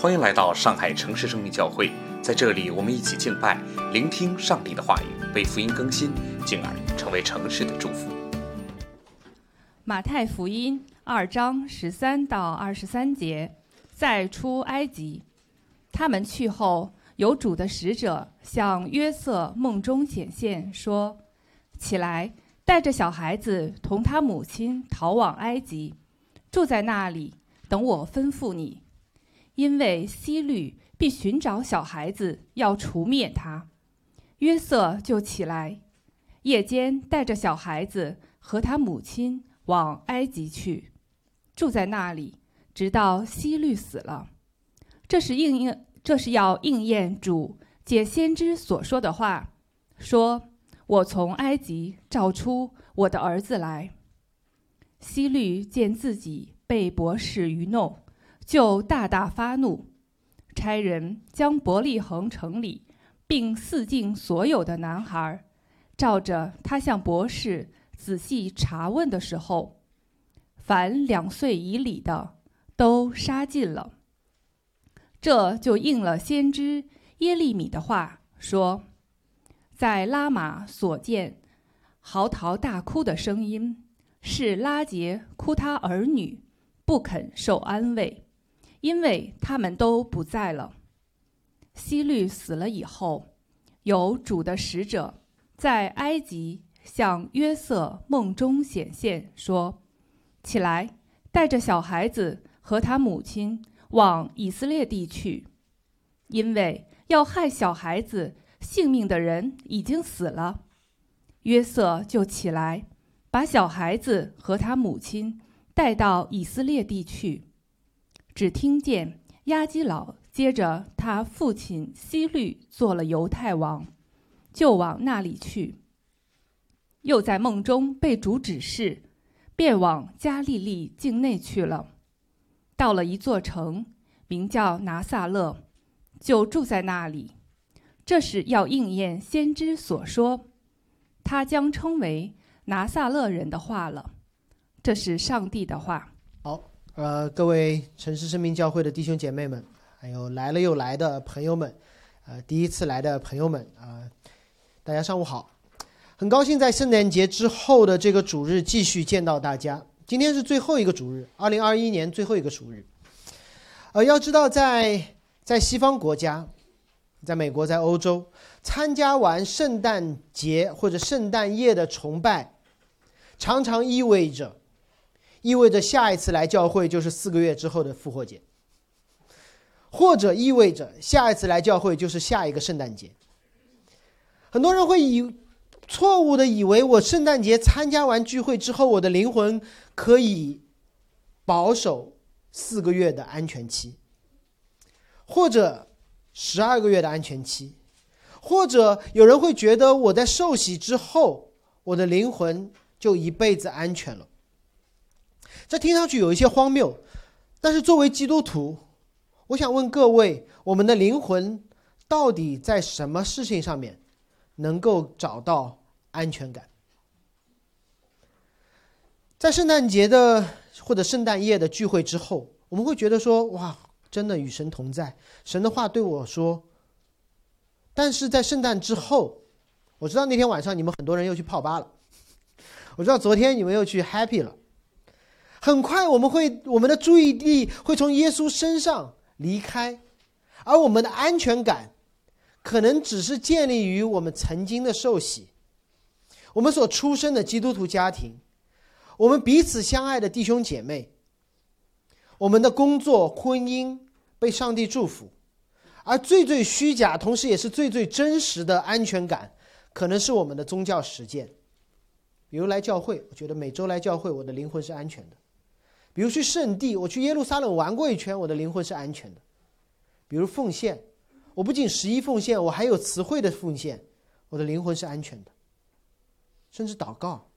欢迎来到上海城市生命教会，在这里，我们一起敬拜，聆听上帝的话语，被福音更新，进而成为城市的祝福。马太福音二章十三到二十三节，再出埃及，他们去后，有主的使者向约瑟梦中显现，说：“起来，带着小孩子同他母亲逃往埃及，住在那里，等我吩咐你。”因为希律必寻找小孩子，要除灭他。约瑟就起来，夜间带着小孩子和他母亲往埃及去，住在那里，直到希律死了。这是应应，这是要应验主借先知所说的话，说：“我从埃及召出我的儿子来。”希律见自己被博士愚弄。就大大发怒，差人将伯利恒城里并四境所有的男孩，照着他向博士仔细查问的时候，凡两岁以里的都杀尽了。这就应了先知耶利米的话，说：“在拉玛所见嚎啕大哭的声音，是拉杰哭他儿女，不肯受安慰。”因为他们都不在了。希律死了以后，有主的使者在埃及向约瑟梦中显现，说：“起来，带着小孩子和他母亲往以色列地去，因为要害小孩子性命的人已经死了。”约瑟就起来，把小孩子和他母亲带到以色列地去。只听见亚基老接着他父亲希律做了犹太王，就往那里去。又在梦中被主指示，便往加利利境内去了。到了一座城，名叫拿撒勒，就住在那里。这是要应验先知所说，他将称为拿撒勒人的话了。这是上帝的话。好呃，各位城市生命教会的弟兄姐妹们，还有来了又来的朋友们，呃，第一次来的朋友们啊，大家上午好，很高兴在圣诞节之后的这个主日继续见到大家。今天是最后一个主日，二零二一年最后一个主日。呃，要知道，在在西方国家，在美国，在欧洲，参加完圣诞节或者圣诞夜的崇拜，常常意味着。意味着下一次来教会就是四个月之后的复活节，或者意味着下一次来教会就是下一个圣诞节。很多人会以错误的以为我圣诞节参加完聚会之后，我的灵魂可以保守四个月的安全期，或者十二个月的安全期，或者有人会觉得我在受洗之后，我的灵魂就一辈子安全了。这听上去有一些荒谬，但是作为基督徒，我想问各位：我们的灵魂到底在什么事情上面能够找到安全感？在圣诞节的或者圣诞夜的聚会之后，我们会觉得说：“哇，真的与神同在，神的话对我说。”但是在圣诞之后，我知道那天晚上你们很多人又去泡吧了，我知道昨天你们又去 happy 了。很快，我们会我们的注意力会从耶稣身上离开，而我们的安全感，可能只是建立于我们曾经的受洗，我们所出生的基督徒家庭，我们彼此相爱的弟兄姐妹，我们的工作、婚姻被上帝祝福，而最最虚假，同时也是最最真实的安全感，可能是我们的宗教实践，比如来教会，我觉得每周来教会，我的灵魂是安全的。比如去圣地，我去耶路撒冷玩过一圈，我的灵魂是安全的。比如奉献，我不仅十一奉献，我还有词汇的奉献，我的灵魂是安全的。甚至祷告，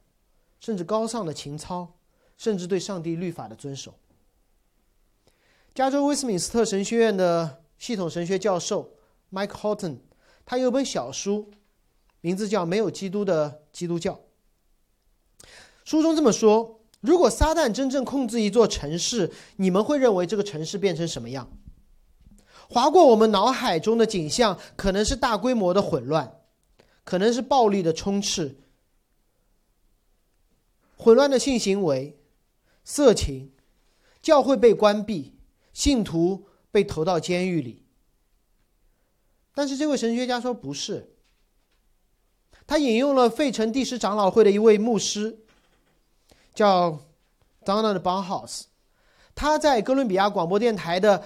甚至高尚的情操，甚至对上帝律法的遵守。加州威斯敏斯特神学院的系统神学教授 Mike Horton，他有本小书，名字叫《没有基督的基督教》。书中这么说。如果撒旦真正控制一座城市，你们会认为这个城市变成什么样？划过我们脑海中的景象，可能是大规模的混乱，可能是暴力的充斥，混乱的性行为、色情，教会被关闭，信徒被投到监狱里。但是这位神学家说不是，他引用了费城第十长老会的一位牧师，叫 Donald Bonhouse，他在哥伦比亚广播电台的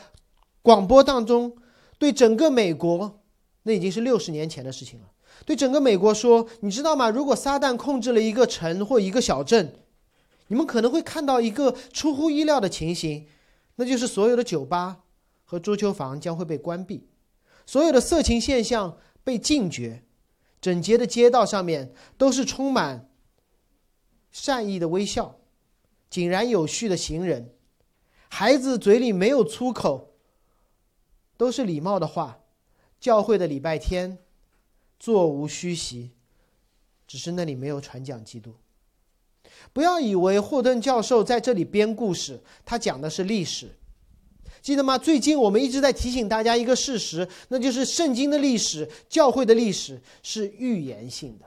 广播当中，对整个美国，那已经是六十年前的事情了。对整个美国说，你知道吗？如果撒旦控制了一个城或一个小镇，你们可能会看到一个出乎意料的情形，那就是所有的酒吧和桌球房将会被关闭。所有的色情现象被禁绝，整洁的街道上面都是充满善意的微笑，井然有序的行人，孩子嘴里没有粗口，都是礼貌的话。教会的礼拜天，座无虚席，只是那里没有传讲基督。不要以为霍顿教授在这里编故事，他讲的是历史。记得吗？最近我们一直在提醒大家一个事实，那就是圣经的历史、教会的历史是预言性的，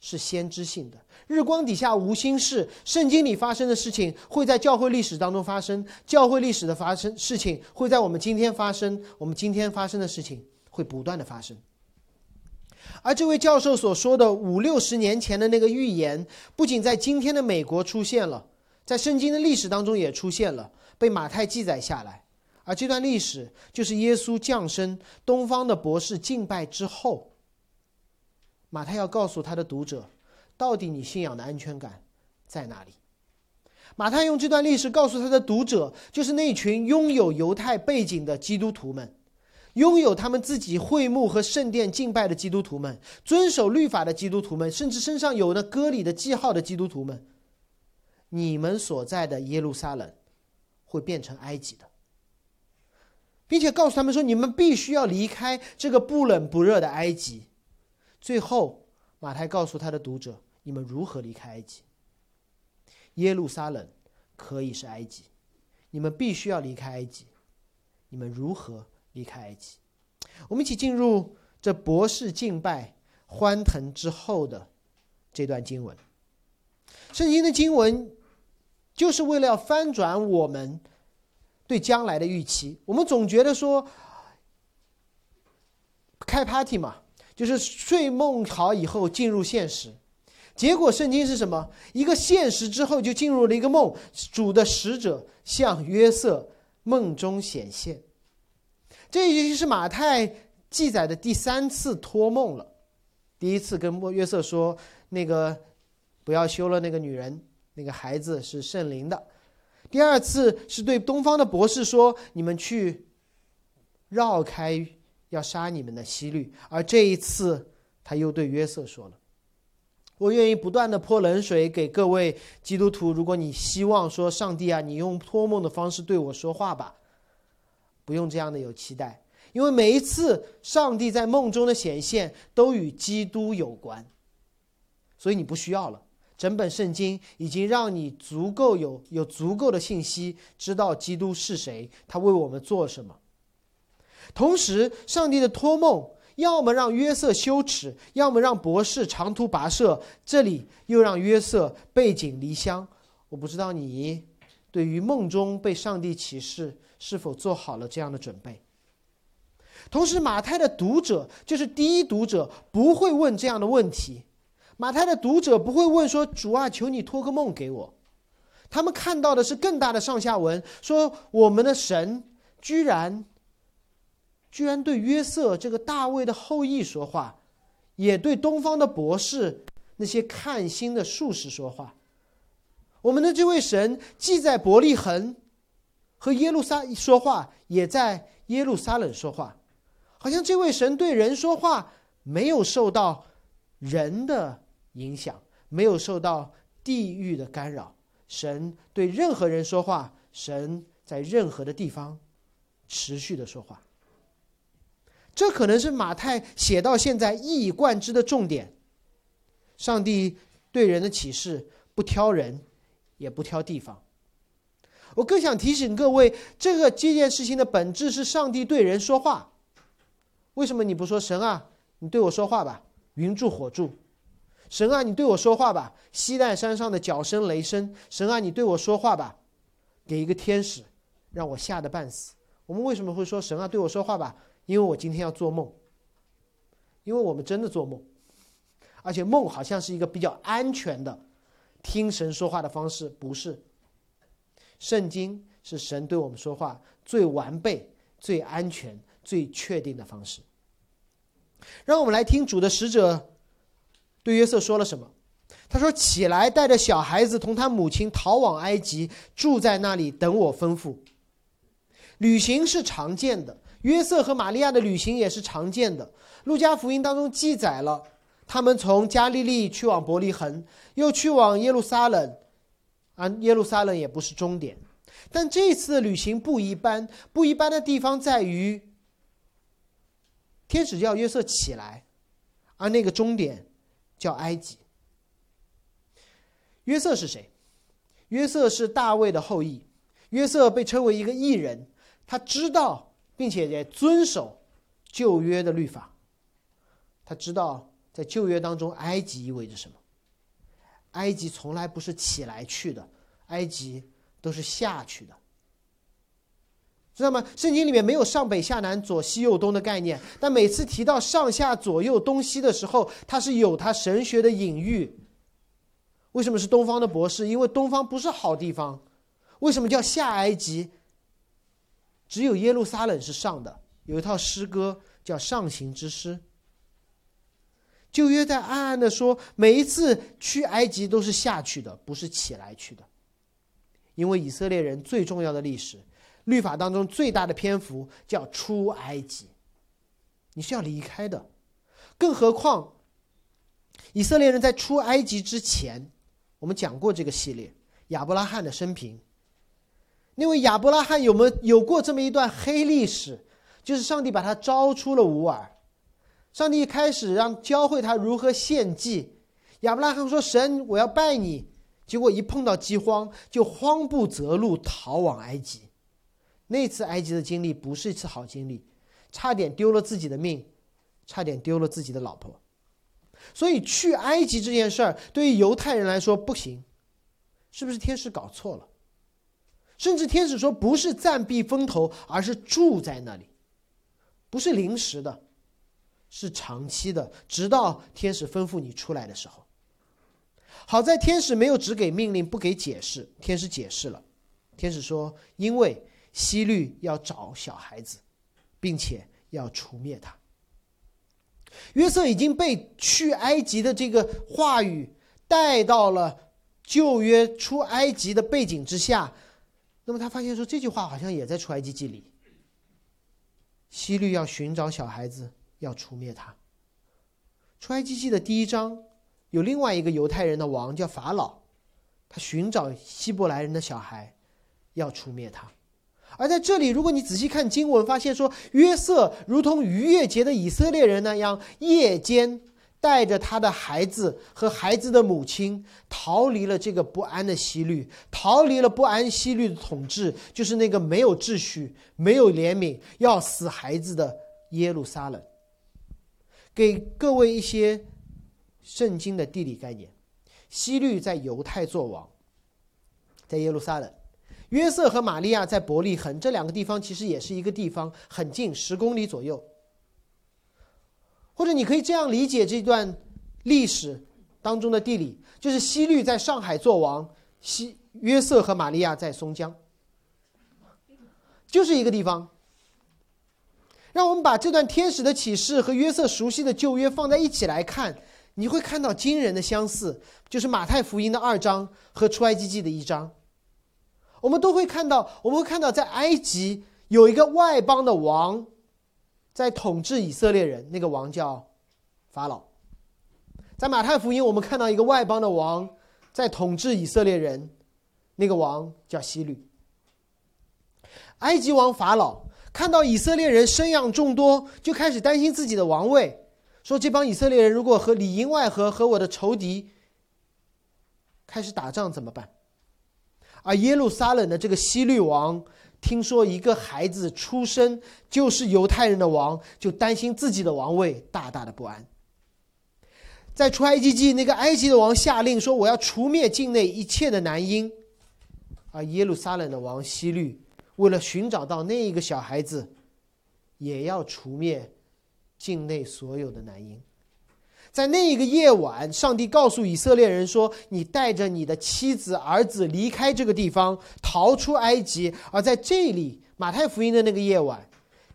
是先知性的。日光底下无心事，圣经里发生的事情会在教会历史当中发生，教会历史的发生事情会在我们今天发生，我们今天发生的事情会不断的发生。而这位教授所说的五六十年前的那个预言，不仅在今天的美国出现了，在圣经的历史当中也出现了，被马太记载下来。而这段历史就是耶稣降生、东方的博士敬拜之后，马太要告诉他的读者，到底你信仰的安全感在哪里？马太用这段历史告诉他的读者，就是那群拥有犹太背景的基督徒们，拥有他们自己会幕和圣殿敬拜的基督徒们，遵守律法的基督徒们，甚至身上有那割礼的记号的基督徒们，你们所在的耶路撒冷会变成埃及的。并且告诉他们说：“你们必须要离开这个不冷不热的埃及。”最后，马太告诉他的读者：“你们如何离开埃及？耶路撒冷可以是埃及，你们必须要离开埃及。你们如何离开埃及？”我们一起进入这博士敬拜欢腾之后的这段经文。圣经的经文就是为了要翻转我们。对将来的预期，我们总觉得说开 party 嘛，就是睡梦好以后进入现实。结果圣经是什么？一个现实之后就进入了一个梦，主的使者向约瑟梦中显现。这已经是马太记载的第三次托梦了。第一次跟约瑟说那个不要休了那个女人，那个孩子是圣灵的。第二次是对东方的博士说：“你们去绕开要杀你们的希律。”而这一次，他又对约瑟说了：“我愿意不断的泼冷水给各位基督徒。如果你希望说上帝啊，你用托梦的方式对我说话吧，不用这样的有期待，因为每一次上帝在梦中的显现都与基督有关，所以你不需要了。”整本圣经已经让你足够有有足够的信息，知道基督是谁，他为我们做什么。同时，上帝的托梦要么让约瑟羞耻，要么让博士长途跋涉，这里又让约瑟背井离乡。我不知道你对于梦中被上帝启示是否做好了这样的准备。同时，马太的读者就是第一读者，不会问这样的问题。马太的读者不会问说：“主啊，求你托个梦给我。”他们看到的是更大的上下文，说我们的神居然，居然对约瑟这个大卫的后裔说话，也对东方的博士那些看星的术士说话。我们的这位神既在伯利恒和耶路撒说话，也在耶路撒冷说话，好像这位神对人说话没有受到人的。影响没有受到地域的干扰，神对任何人说话，神在任何的地方持续的说话。这可能是马太写到现在一以贯之的重点。上帝对人的启示不挑人，也不挑地方。我更想提醒各位，这个这件事情的本质是上帝对人说话。为什么你不说神啊？你对我说话吧，云柱火柱。神啊，你对我说话吧，西奈山上的脚声雷声。神啊，你对我说话吧，给一个天使，让我吓得半死。我们为什么会说神啊，对我说话吧？因为我今天要做梦。因为我们真的做梦，而且梦好像是一个比较安全的听神说话的方式，不是？圣经是神对我们说话最完备、最安全、最确定的方式。让我们来听主的使者对约瑟说了什么。他说：“起来，带着小孩子同他母亲逃往埃及，住在那里，等我吩咐。”旅行是常见的，约瑟和玛利亚的旅行也是常见的。路加福音当中记载了，他们从加利利去往伯利恒，又去往耶路撒冷，啊，耶路撒冷也不是终点。但这次的旅行不一般，不一般的地方在于，天使叫约瑟起来，而那个终点叫埃及。约瑟是谁？约瑟是大卫的后裔。约瑟被称为一个异人，他知道并且也遵守旧约的律法。他知道在旧约当中，埃及意味着什么？埃及从来不是起来去的，埃及都是下去的。知道吗？圣经里面没有上北下南、左西右东的概念，但每次提到上下左右东西的时候，它是有它神学的隐喻。为什么是东方的博士？因为东方不是好地方。为什么叫下埃及？只有耶路撒冷是上的。有一套诗歌叫《上行之诗》。旧约在暗暗的说，每一次去埃及都是下去的，不是起来去的。因为以色列人最重要的历史律法当中最大的篇幅叫出埃及，你是要离开的。更何况，以色列人在出埃及之前，我们讲过这个系列亚伯拉罕的生平。因为亚伯拉罕有没有过这么一段黑历史？就是上帝把他招出了乌尔。上帝一开始让教会他如何献祭，亚伯拉罕说：“神，我要拜你。”结果一碰到饥荒，就慌不择路逃往埃及。那次埃及的经历不是一次好经历，差点丢了自己的命，差点丢了自己的老婆。所以去埃及这件事儿，对于犹太人来说不行，是不是天使搞错了？甚至天使说不是暂避风头，而是住在那里，不是临时的。是长期的，直到天使吩咐你出来的时候。好在天使没有只给命令不给解释，天使解释了。天使说：“因为希律要找小孩子，并且要除灭他。”约瑟已经被去埃及的这个话语带到了旧约出埃及的背景之下。那么他发现说，这句话好像也在出埃及记里。希律要寻找小孩子。要除灭他。出埃及记的第一章有另外一个犹太人的王叫法老，他寻找希伯来人的小孩，要除灭他。而在这里，如果你仔细看经文，发现说约瑟如同逾越节的以色列人那样，夜间带着他的孩子和孩子的母亲逃离了这个不安的西律，逃离了不安西律的统治，就是那个没有秩序、没有怜悯、要死孩子的耶路撒冷。给各位一些圣经的地理概念：希律在犹太作王，在耶路撒冷；约瑟和玛利亚在伯利恒，这两个地方其实也是一个地方，很近，十公里左右。或者你可以这样理解这段历史当中的地理：就是希律在上海做王，西约瑟和玛利亚在松江，就是一个地方。让我们把这段天使的启示和约瑟熟悉的旧约放在一起来看，你会看到惊人的相似，就是马太福音的二章和出埃及记的一章。我们都会看到，我们会看到在埃及有一个外邦的王，在统治以色列人，那个王叫法老。在马太福音，我们看到一个外邦的王在统治以色列人，那个王叫希律。埃及王法老。看到以色列人生养众多，就开始担心自己的王位，说这帮以色列人如果和里应外合，和我的仇敌开始打仗怎么办？而耶路撒冷的这个希律王听说一个孩子出生就是犹太人的王，就担心自己的王位，大大的不安。在出埃及记，那个埃及的王下令说：“我要除灭境内一切的男婴。”而耶路撒冷的王希律为了寻找到那一个小孩子，也要除灭境内所有的男婴。在那一个夜晚，上帝告诉以色列人说：“你带着你的妻子、儿子离开这个地方，逃出埃及。”而在这里，马太福音的那个夜晚，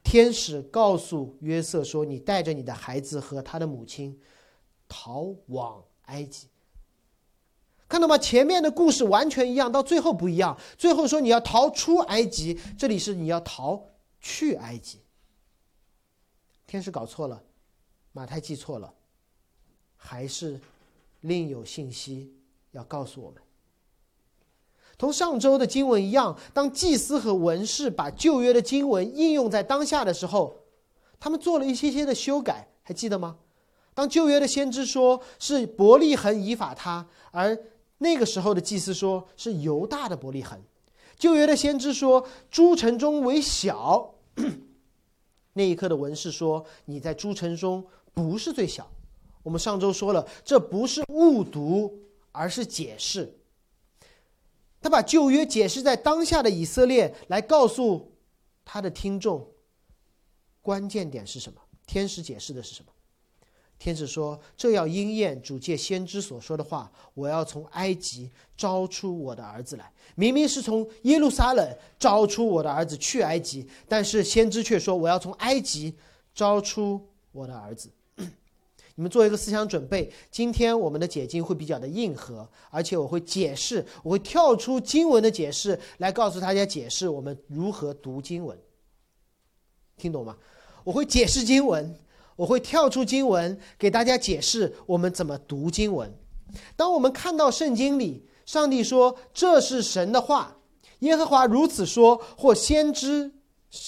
天使告诉约瑟说：“你带着你的孩子和他的母亲，逃往埃及。”看到吗？前面的故事完全一样，到最后不一样。最后说你要逃出埃及，这里是你要逃去埃及。天使搞错了，马太记错了。还是另有信息要告诉我们。同上周的经文一样，当祭司和文士把旧约的经文应用在当下的时候，他们做了一些些的修改，还记得吗？当旧约的先知说是伯利恒以法他，而那个时候的祭司说是犹大的伯利恒。旧约的先知说诸城中为小，那一刻的文士说你在诸城中不是最小。我们上周说了，这不是误读，而是解释。他把旧约解释在当下的以色列，来告诉他的听众，关键点是什么？天使解释的是什么？天使说：“这要应验主借先知所说的话，我要从埃及招出我的儿子来。明明是从耶路撒冷招出我的儿子去埃及，但是先知却说我要从埃及招出我的儿子。”你们做一个思想准备，今天我们的解经会比较的硬核，而且我会解释，我会跳出经文的解释来告诉大家解释我们如何读经文。听懂吗？我会解释经文，我会跳出经文给大家解释我们怎么读经文。当我们看到圣经里上帝说这是神的话，耶和华如此说，或先知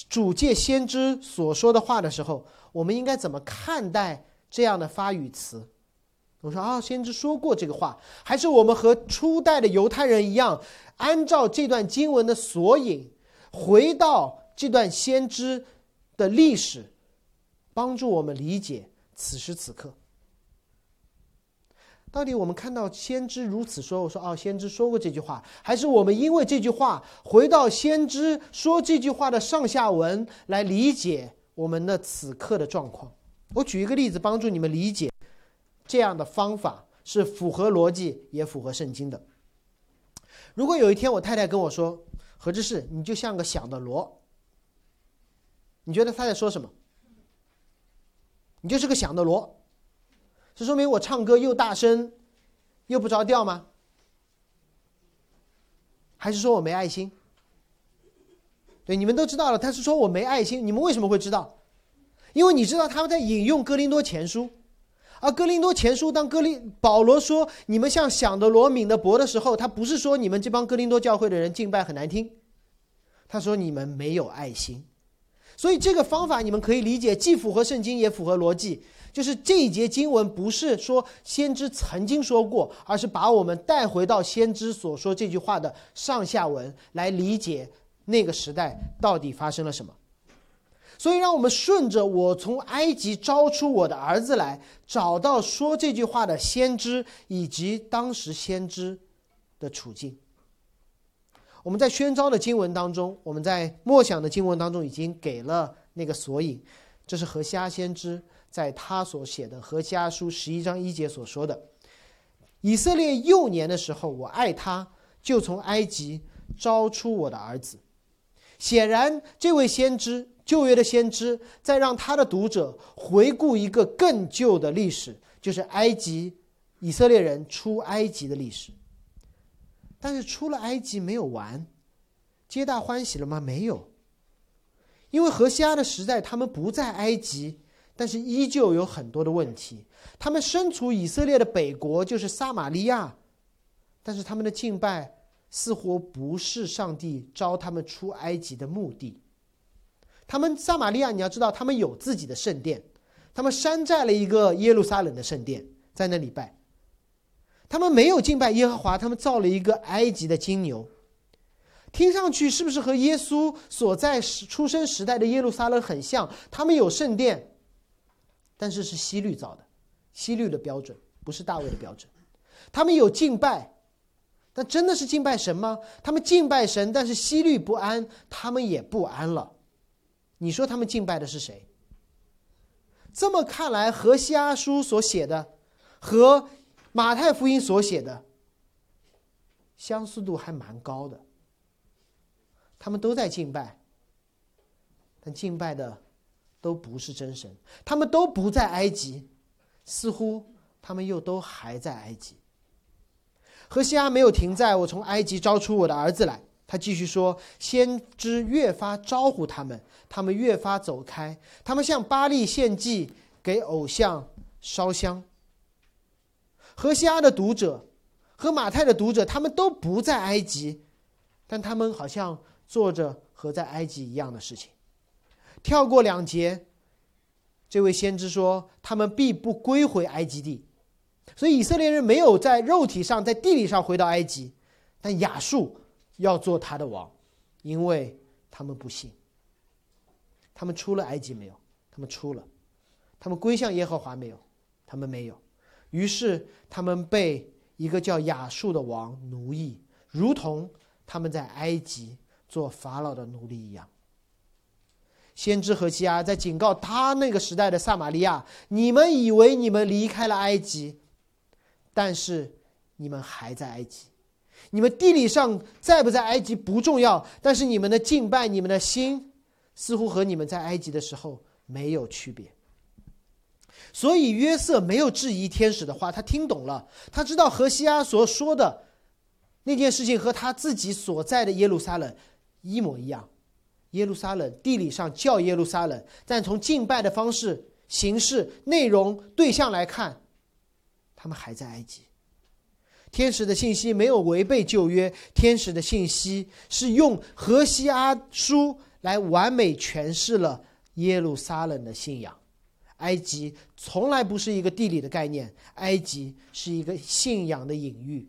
主借先知所说的话的时候，我们应该怎么看待？这样的发语词，我说啊，先知说过这个话，还是我们和初代的犹太人一样，按照这段经文的索引，回到这段先知的历史，帮助我们理解此时此刻。到底我们看到先知如此说，我说哦，先知说过这句话，还是我们因为这句话回到先知说这句话的上下文来理解我们的此刻的状况？我举一个例子，帮助你们理解，这样的方法是符合逻辑也符合圣经的。如果有一天我太太跟我说：“何志士，你就像个响的锣。”你觉得他在说什么？你就是个响的锣，是说明我唱歌又大声又不着调吗？还是说我没爱心？对，你们都知道了，他是说我没爱心。你们为什么会知道？因为你知道他们在引用哥林多前书，而哥林多前书当哥林保罗说你们像想的罗敏的钹的时候，他不是说你们这帮哥林多教会的人敬拜很难听，他说你们没有爱心，所以这个方法你们可以理解，既符合圣经也符合逻辑，就是这一节经文不是说先知曾经说过，而是把我们带回到先知所说这句话的上下文来理解那个时代到底发生了什么。所以，让我们顺着我从埃及招出我的儿子来，找到说这句话的先知以及当时先知的处境。我们在宣召的经文当中，我们在默想的经文当中已经给了那个索引，这是何西阿先知在他所写的《何西阿书》十一章一节所说的：“以色列幼年的时候，我爱他，就从埃及招出我的儿子。”显然，这位先知。旧约的先知在让他的读者回顾一个更旧的历史，就是埃及以色列人出埃及的历史。但是出了埃及没有完，皆大欢喜了吗？没有，因为何西阿的时代他们不在埃及，但是依旧有很多的问题。他们身处以色列的北国，就是撒玛利亚，但是他们的敬拜似乎不是上帝招他们出埃及的目的。他们撒玛利亚，你要知道，他们有自己的圣殿，他们山寨了一个耶路撒冷的圣殿，在那里拜。他们没有敬拜耶和华，他们造了一个埃及的金牛。听上去是不是和耶稣所在时出生时代的耶路撒冷很像？他们有圣殿，但是是西律造的，西律的标准不是大卫的标准。他们有敬拜，但真的是敬拜神吗？他们敬拜神，但是西律不安，他们也不安了。你说他们敬拜的是谁？这么看来，何西阿书所写的和马太福音所写的相似度还蛮高的。他们都在敬拜，但敬拜的都不是真神。他们都不在埃及，似乎他们又都还在埃及。何西阿没有停在“我从埃及招出我的儿子来”，他继续说：“先知越发招呼他们，他们越发走开。他们向巴利献祭，给偶像烧香。”何西阿的读者和马太的读者，他们都不在埃及，但他们好像。做着和在埃及一样的事情，跳过两节，这位先知说他们必不归回埃及地，所以以色列人没有在肉体上、在地理上回到埃及，但亚述要做他的王，因为他们不信。他们出了埃及没有？他们出了，他们归向耶和华没有？他们没有。于是他们被一个叫亚述的王奴役，如同他们在埃及。做法老的奴隶一样。先知何西阿在警告他那个时代的撒玛利亚：“你们以为你们离开了埃及，但是你们还在埃及。你们地理上在不在埃及不重要，但是你们的敬拜、你们的心，似乎和你们在埃及的时候没有区别。”所以约瑟没有质疑天使的话，他听懂了，他知道何西阿所说的那件事情和他自己所在的耶路撒冷。一模一样，耶路撒冷地理上叫耶路撒冷，但从敬拜的方式、形式、内容、对象来看，他们还在埃及。天使的信息没有违背旧约，天使的信息是用荷西阿书来完美诠释了耶路撒冷的信仰。埃及从来不是一个地理的概念，埃及是一个信仰的隐喻。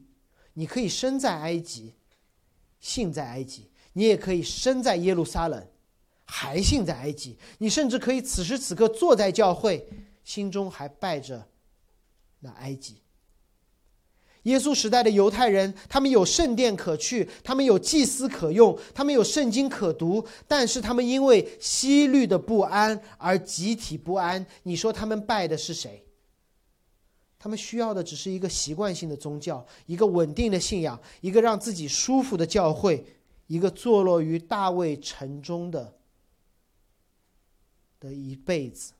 你可以生在埃及，信在埃及。你也可以身在耶路撒冷，还信在埃及。你甚至可以此时此刻坐在教会，心中还拜着那埃及。耶稣时代的犹太人，他们有圣殿可去，他们有祭司可用，他们有圣经可读，但是他们因为西律的不安而集体不安。你说他们拜的是谁？他们需要的只是一个习惯性的宗教，一个稳定的信仰，一个让自己舒服的教会。一个坐落于大卫城中的的一辈子，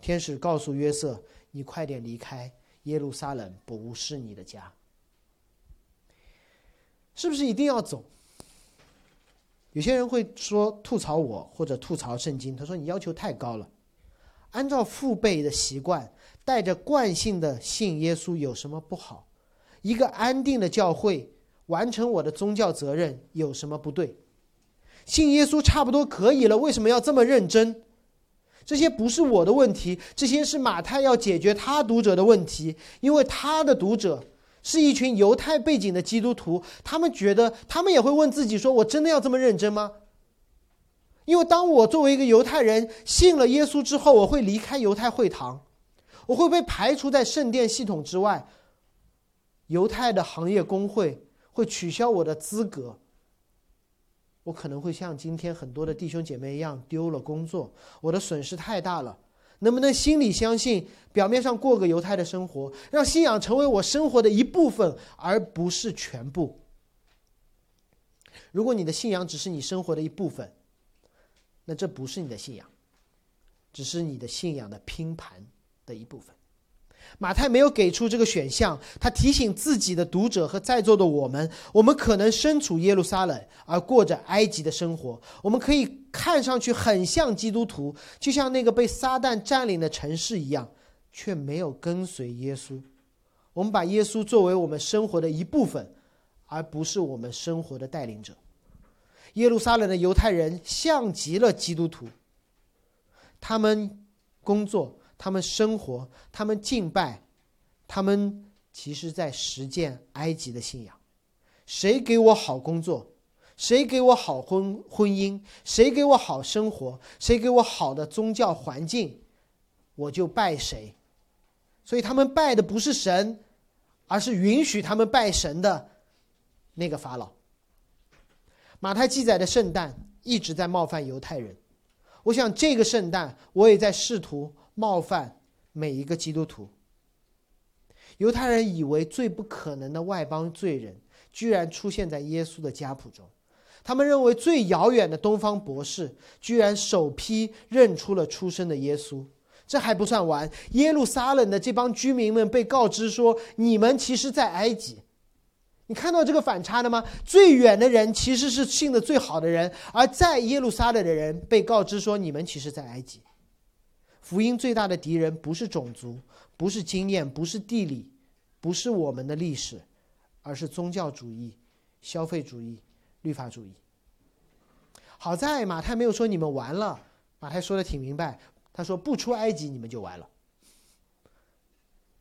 天使告诉约瑟：“你快点离开耶路撒冷，不是你的家。”是不是一定要走？有些人会说吐槽我，或者吐槽圣经。他说：“你要求太高了。按照父辈的习惯，带着惯性的信耶稣有什么不好？一个安定的教会。”完成我的宗教责任有什么不对？信耶稣差不多可以了，为什么要这么认真？这些不是我的问题，这些是马太要解决他读者的问题，因为他的读者是一群犹太背景的基督徒，他们觉得他们也会问自己：说我真的要这么认真吗？因为当我作为一个犹太人信了耶稣之后，我会离开犹太会堂，我会被排除在圣殿系统之外，犹太的行业工会。会取消我的资格，我可能会像今天很多的弟兄姐妹一样丢了工作，我的损失太大了。能不能心里相信，表面上过个犹太的生活，让信仰成为我生活的一部分，而不是全部？如果你的信仰只是你生活的一部分，那这不是你的信仰，只是你的信仰的拼盘的一部分。马太没有给出这个选项，他提醒自己的读者和在座的我们：我们可能身处耶路撒冷，而过着埃及的生活。我们可以看上去很像基督徒，就像那个被撒旦占领的城市一样，却没有跟随耶稣。我们把耶稣作为我们生活的一部分，而不是我们生活的带领者。耶路撒冷的犹太人像极了基督徒，他们工作。他们生活，他们敬拜，他们其实在实践埃及的信仰。谁给我好工作，谁给我好婚婚姻，谁给我好生活，谁给我好的宗教环境，我就拜谁。所以他们拜的不是神，而是允许他们拜神的那个法老。马太记载的圣诞一直在冒犯犹太人，我想这个圣诞我也在试图冒犯每一个基督徒。犹太人以为最不可能的外邦罪人，居然出现在耶稣的家谱中。他们认为最遥远的东方博士，居然首批认出了出生的耶稣。这还不算完，耶路撒冷的这帮居民们被告知说：“你们其实，在埃及。”你看到这个反差了吗？最远的人其实是信的最好的人，而在耶路撒冷的人被告知说：“你们其实，在埃及。”福音最大的敌人不是种族，不是经验，不是地理，不是我们的历史，而是宗教主义、消费主义。律法主义。好在马太没有说你们完了，马太说的挺明白，他说不出埃及你们就完了。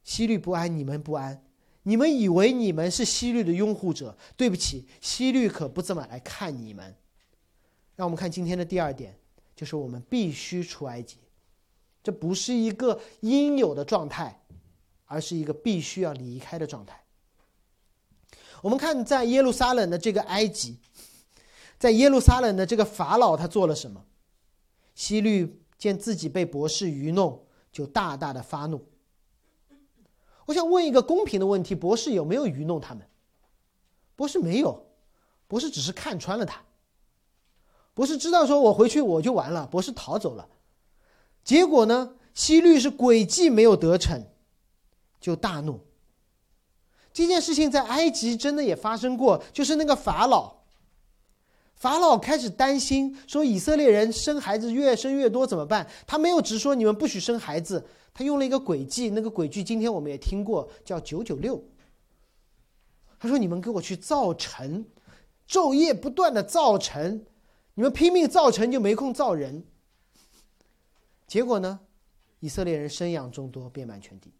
西律不安，你们不安，你们以为你们是西律的拥护者？对不起，西律可不这么来看你们。让我们看今天的第二点，就是我们必须出埃及，这不是一个应有的状态，而是一个必须要离开的状态。我们看，在耶路撒冷的这个埃及，在耶路撒冷的这个法老，他做了什么？希律见自己被博士愚弄，就大大的发怒。我想问一个公平的问题：博士有没有愚弄他们？博士没有，博士只是看穿了他。博士知道说，我回去我就完了。博士逃走了，结果呢？希律是诡计没有得逞，就大怒。这件事情在埃及真的也发生过，就是那个法老，法老开始担心说以色列人生孩子越生越多怎么办？他没有直说你们不许生孩子，他用了一个诡计，那个诡计今天我们也听过，叫九九六。他说你们给我去造城，昼夜不断的造城，你们拼命造城就没空造人。结果呢，以色列人生养众多，遍满全地。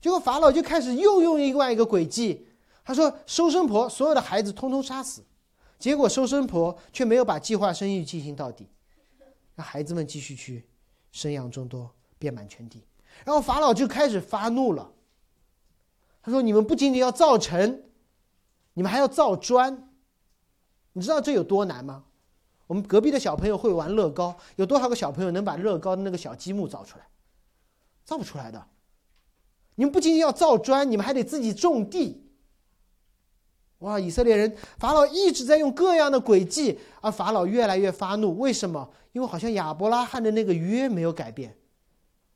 结果法老就开始又用另外一个诡计，他说收生婆所有的孩子通通杀死，结果收生婆却没有把计划生育进行到底，让孩子们继续去生养众多，遍满全地。然后法老就开始发怒了，他说：“你们不仅仅要造城，你们还要造砖，你知道这有多难吗？我们隔壁的小朋友会玩乐高，有多少个小朋友能把乐高的那个小积木造出来？造不出来的。”你们不仅仅要造砖，你们还得自己种地。哇！以色列人法老一直在用各样的诡计，而法老越来越发怒。为什么？因为好像亚伯拉罕的那个约没有改变，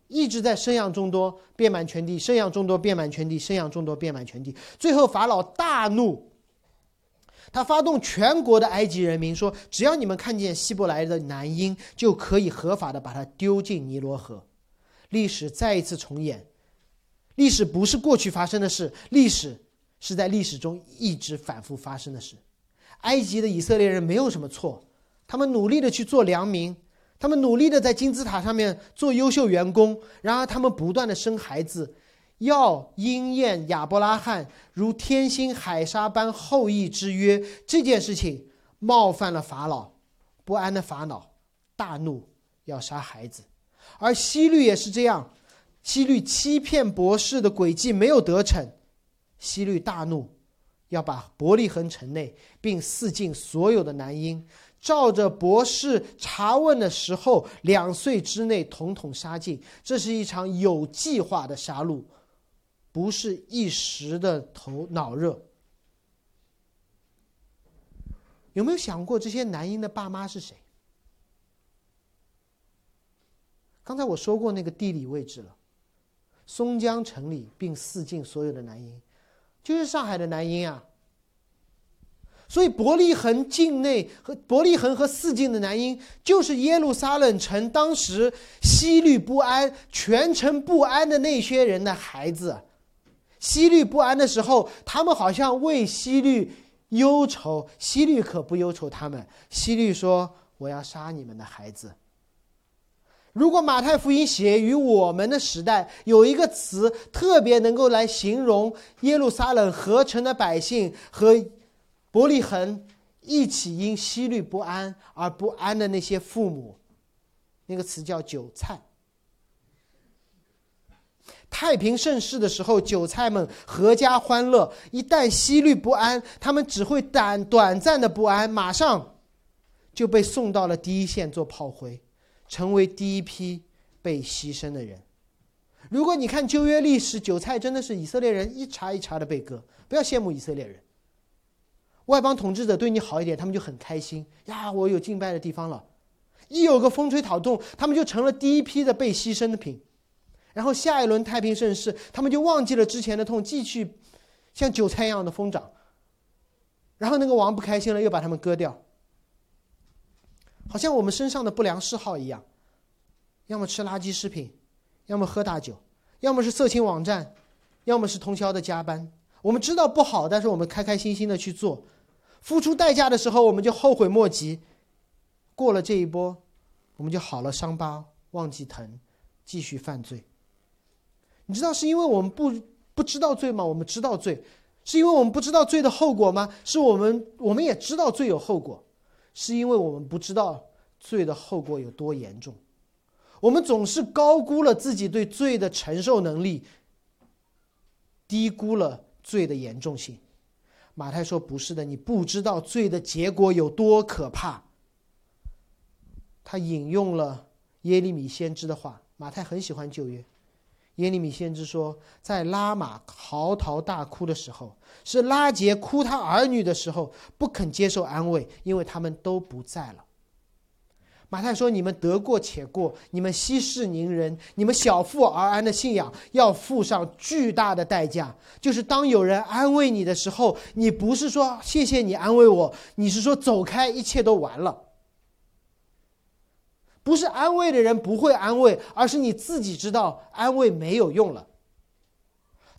一直在生养众多，遍满全地，生养众多，遍满全地，生养众多，遍满全地。最后法老大怒，他发动全国的埃及人民说：“只要你们看见希伯来的男婴，就可以合法的把他丢进尼罗河。”历史再一次重演。历史不是过去发生的事，历史是在历史中一直反复发生的事。埃及的以色列人没有什么错，他们努力的去做良民，他们努力的在金字塔上面做优秀员工。然而，他们不断的生孩子，要应验亚伯拉罕如天星海沙般后裔之约。这件事情冒犯了法老，不安的法老大怒，要杀孩子。而希律也是这样。希律欺骗博士的诡计没有得逞，希律大怒，要把伯利恒城内并四境所有的男婴，照着博士查问的时候两岁之内统统杀尽。这是一场有计划的杀戮，不是一时的头脑热。有没有想过这些男婴的爸妈是谁？刚才我说过那个地理位置了。松江城里并四境所有的男婴，就是上海的男婴啊。所以伯利恒境内和伯利恒和四境的男婴，就是耶路撒冷城当时西律不安、全城不安的那些人的孩子。西律不安的时候，他们好像为西律忧愁，西律可不忧愁他们。西律说：“我要杀你们的孩子。”如果马太福音写于我们的时代，有一个词特别能够来形容耶路撒冷合成的百姓和伯利恒一起因息虑不安而不安的那些父母，那个词叫韭菜。太平盛世的时候，韭菜们阖家欢乐；一旦息虑不安，他们只会短短暂的不安，马上就被送到了第一线做炮灰，成为第一批被牺牲的人。如果你看旧约历史，韭菜真的是以色列人一茬一茬的被割。不要羡慕以色列人，外邦统治者对你好一点，他们就很开心呀，我有敬拜的地方了。一有个风吹草动，他们就成了第一批的被牺牲的品。然后下一轮太平盛世，他们就忘记了之前的痛，继续像韭菜一样的疯长。然后那个王不开心了，又把他们割掉。好像我们身上的不良嗜好一样，要么吃垃圾食品，要么喝大酒，要么是色情网站，要么是通宵的加班。我们知道不好，但是我们开开心心的去做，付出代价的时候，我们就后悔莫及。过了这一波，我们就好了，伤疤忘记疼，继续犯罪。你知道是因为我们不不知道罪吗？我们知道罪，是因为我们不知道罪的后果吗？是我们我们也知道罪有后果，是因为我们不知道罪的后果有多严重。我们总是高估了自己对罪的承受能力，低估了罪的严重性。马太说：“不是的，你不知道罪的结果有多可怕。”他引用了耶利米先知的话。马太很喜欢旧约。耶利米先知说，在拉玛嚎啕大哭的时候，是拉杰哭他儿女的时候，不肯接受安慰，因为他们都不在了。马太说：“你们得过且过，你们息事宁人，你们小富而安的信仰，要付上巨大的代价。就是当有人安慰你的时候，你不是说谢谢你安慰我，你是说走开，一切都完了。”不是安慰的人不会安慰，而是你自己知道安慰没有用了。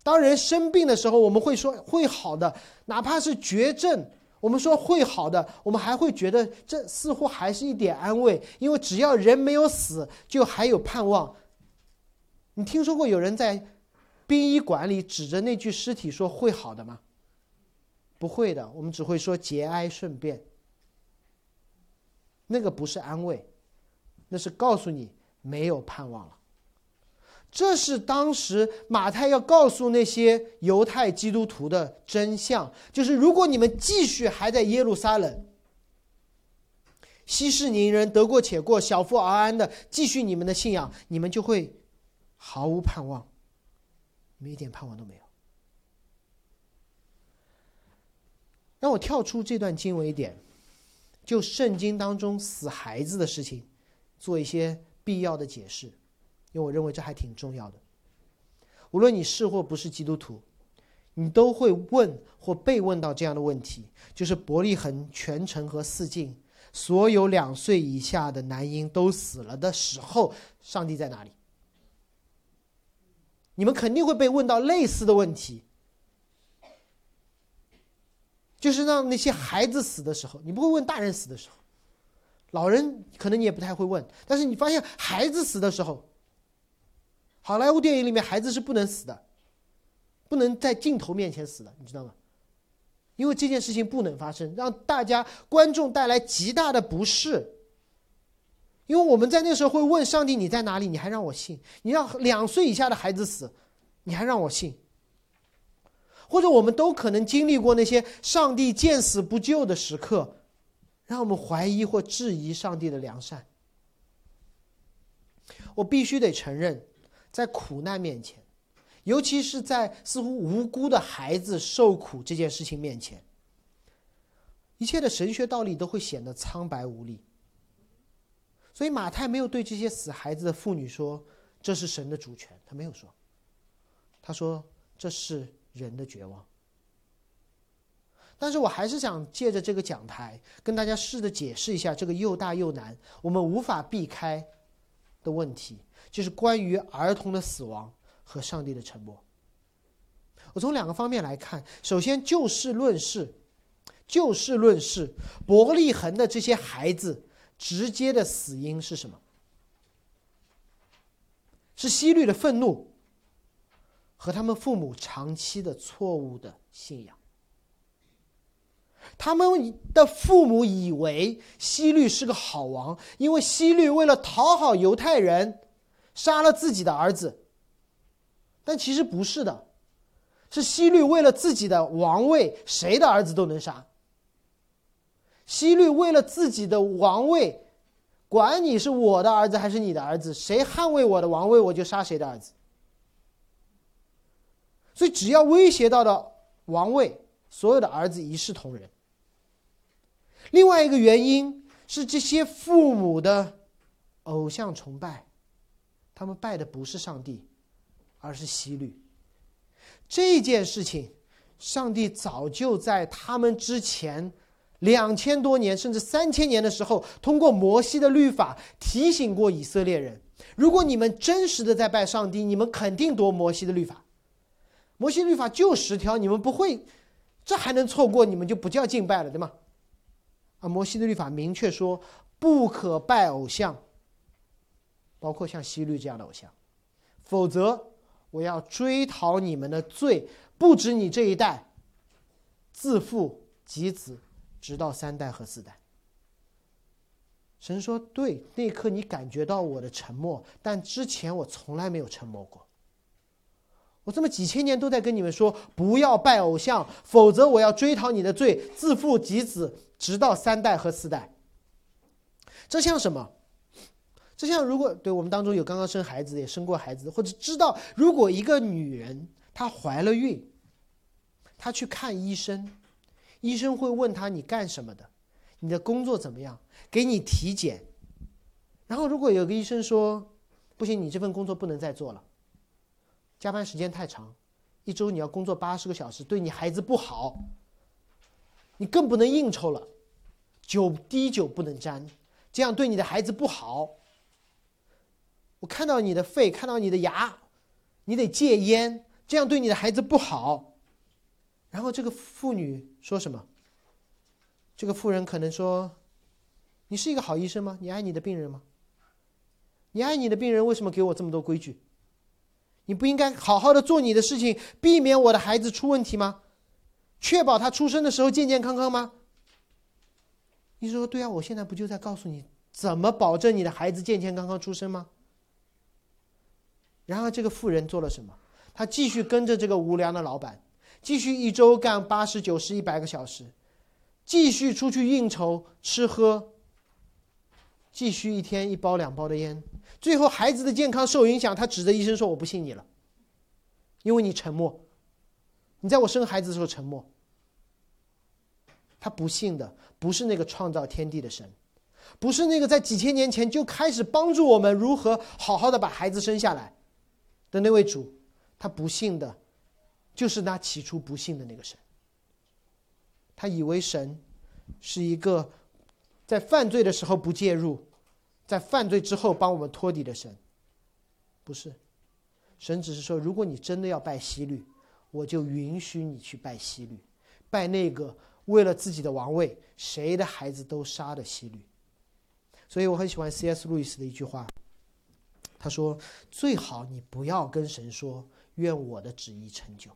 当人生病的时候，我们会说会好的，哪怕是绝症，我们说会好的，我们还会觉得这似乎还是一点安慰，因为只要人没有死，就还有盼望。你听说过有人在殡仪馆里指着那具尸体说会好的吗？不会的，我们只会说节哀顺变。那个不是安慰。那是告诉你没有盼望了。这是当时马太要告诉那些犹太基督徒的真相，就是如果你们继续还在耶路撒冷，息事宁人，得过且过，小富而安的继续你们的信仰，你们就会毫无盼望，你们一点盼望都没有。让我跳出这段经文一点，就圣经当中死孩子的事情。做一些必要的解释，因为我认为这还挺重要的。无论你是或不是基督徒，你都会问或被问到这样的问题：就是伯利恒全城和四境所有两岁以下的男婴都死了的时候，上帝在哪里？你们肯定会被问到类似的问题，就是让那些孩子死的时候，你不会问大人死的时候。老人可能你也不太会问，但是你发现孩子死的时候，好莱坞电影里面孩子是不能死的，不能在镜头面前死的，你知道吗？因为这件事情不能发生，让大家观众带来极大的不适。因为我们在那时候会问上帝：“你在哪里？”你还让我信？你让两岁以下的孩子死，你还让我信？或者我们都可能经历过那些上帝见死不救的时刻。让我们怀疑或质疑上帝的良善。我必须得承认，在苦难面前，尤其是在似乎无辜的孩子受苦这件事情面前，一切的神学道理都会显得苍白无力。所以马太没有对这些死孩子的妇女说这是神的主权，他没有说，他说这是人的绝望。但是我还是想借着这个讲台，跟大家试着解释一下这个又大又难、我们无法避开的问题，就是关于儿童的死亡和上帝的沉默。我从两个方面来看，首先就事论事，就事论事，伯利恒的这些孩子直接的死因是什么？是希律的愤怒和他们父母长期的错误的信仰。他们的父母以为希律是个好王，因为希律为了讨好犹太人，杀了自己的儿子。但其实不是的，是希律为了自己的王位，谁的儿子都能杀。希律为了自己的王位，管你是我的儿子还是你的儿子，谁捍卫我的王位，我就杀谁的儿子。所以，只要威胁到的王位，所有的儿子一视同仁。另外一个原因是这些父母的偶像崇拜，他们拜的不是上帝。而是希律，这件事情，上帝早就在他们之前两千多年甚至三千年的时候，通过摩西的律法提醒过以色列人：如果你们真实的在拜上帝，你们肯定夺摩西的律法。摩西律法就十条，你们不会，这还能错过？你们就不叫敬拜了，对吗？啊，摩西的律法明确说，不可拜偶像，包括像西律这样的偶像，否则。我要追讨你们的罪，不止你这一代，自父及子，直到三代和四代。神说：“对，那一刻你感觉到我的沉默，但之前我从来没有沉默过。我这么几千年都在跟你们说，不要拜偶像，否则我要追讨你的罪，自父及子，直到三代和四代。这像什么？”这像如果对我们当中有刚刚生孩子也生过孩子，或者知道如果一个女人她怀了孕，她去看医生，医生会问她你干什么的，你的工作怎么样，给你体检。然后如果有个医生说，不行，你这份工作不能再做了，加班时间太长，一周你要工作八十个小时，对你孩子不好，你更不能应酬了，酒滴酒不能沾，这样对你的孩子不好。我看到你的肺，看到你的牙，你得戒烟，这样对你的孩子不好。然后这个妇女说什么？这个妇人可能说：“你是一个好医生吗？你爱你的病人吗？你爱你的病人，为什么给我这么多规矩？你不应该好好的做你的事情，避免我的孩子出问题吗？确保他出生的时候健健康康吗？”医生说：“对啊，我现在不就在告诉你怎么保证你的孩子健健康康出生吗？”然而，这个富人做了什么？他继续跟着这个无良的老板，继续一周干八十九十一百个小时，继续出去应酬吃喝，继续一天一包两包的烟。最后，孩子的健康受影响，他指着医生说：“我不信你了，因为你沉默，你在我生孩子的时候沉默。”他不信的不是那个创造天地的神，不是那个在几千年前就开始帮助我们如何好好的把孩子生下来。的那位主，他不信的，就是那起初不信的那个神。他以为神是一个在犯罪的时候不介入，在犯罪之后帮我们托底的神。不是，神只是说，如果你真的要拜希律，我就允许你去拜希律，拜那个为了自己的王位，谁的孩子都杀的希律。所以我很喜欢 C.S. 路易斯的一句话。他说：“最好你不要跟神说‘愿我的旨意成就’，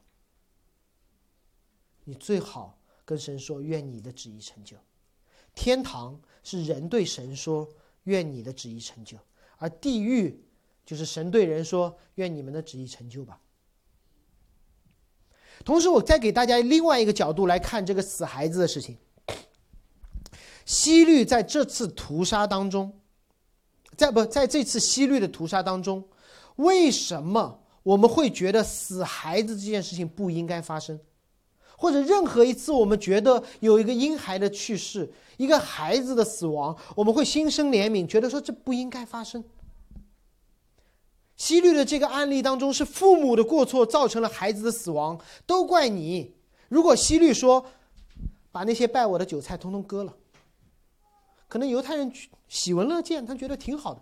你最好跟神说‘愿你的旨意成就’。天堂是人对神说‘愿你的旨意成就’，而地狱就是神对人说‘愿你们的旨意成就吧’。”同时，我再给大家另外一个角度来看这个死孩子的事情。希律在这次屠杀当中。在不在这次西律的屠杀当中，为什么我们会觉得死孩子这件事情不应该发生？或者任何一次我们觉得有一个婴孩的去世，一个孩子的死亡，我们会心生怜悯，觉得说这不应该发生。西律的这个案例当中，是父母的过错造成了孩子的死亡，都怪你。如果西律说把那些拜我的韭菜通通割了。可能犹太人喜闻乐见，他觉得挺好的，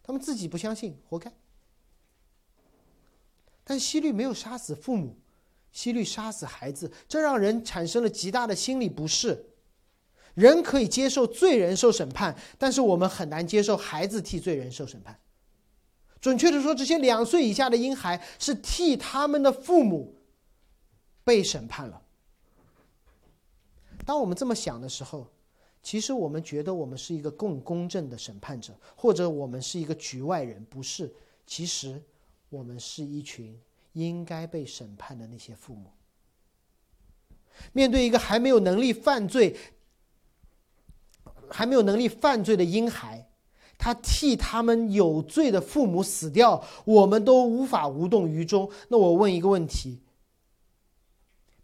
他们自己不相信，活该。但希律没有杀死父母，希律杀死孩子，这让人产生了极大的心理不适。人可以接受罪人受审判，但是我们很难接受孩子替罪人受审判。准确的说，这些两岁以下的婴孩是替他们的父母被审判了。当我们这么想的时候，其实我们觉得我们是一个更公正的审判者，或者我们是一个局外人，不是？其实我们是一群应该被审判的那些父母。面对一个还没有能力犯罪、还没有能力犯罪的婴孩，他替他们有罪的父母死掉，我们都无法无动于衷。那我问一个问题：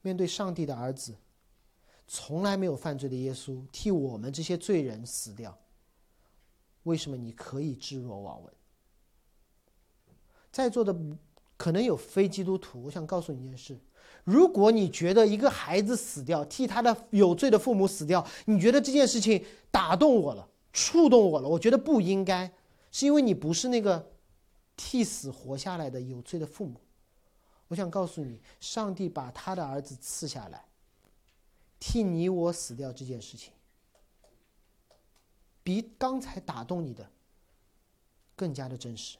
面对上帝的儿子？从来没有犯罪的耶稣替我们这些罪人死掉，为什么你可以置若罔闻？在座的可能有非基督徒，我想告诉你一件事：如果你觉得一个孩子死掉，替他的有罪的父母死掉，你觉得这件事情打动我了、触动我了，我觉得不应该，是因为你不是那个替死活下来的有罪的父母。我想告诉你，上帝把他的儿子赐下来。替你我死掉这件事情，比刚才打动你的更加的真实，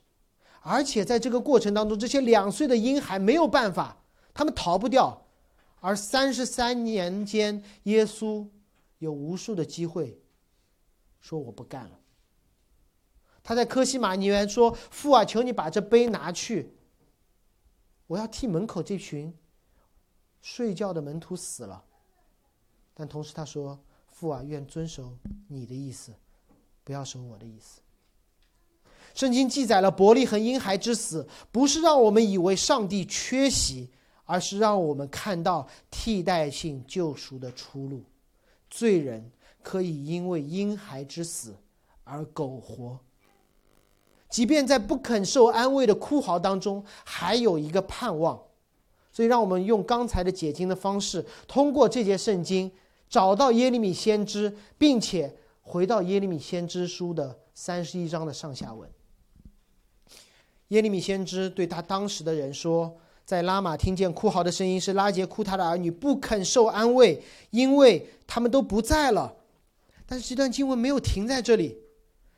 而且在这个过程当中，这些两岁的婴孩没有办法，他们逃不掉，而三十三年间，耶稣有无数的机会说我不干了。他在科西玛尼园说：“父啊，求你把这杯拿去，我要替门口这群睡觉的门徒死了。”但同时他说：“父啊，愿遵守你的意思，不要守我的意思。”圣经记载了伯利恒婴孩之死，不是让我们以为上帝缺席，而是让我们看到替代性救赎的出路。罪人可以因为婴孩之死而苟活，即便在不肯受安慰的哭嚎当中，还有一个盼望。所以，让我们用刚才的解经的方式，通过这节圣经。找到耶利米先知，并且回到耶利米先知书的三十一章的上下文。耶利米先知对他当时的人说：“在拉玛听见哭嚎的声音，是拉杰哭他的儿女不肯受安慰，因为他们都不在了。”但是这段经文没有停在这里，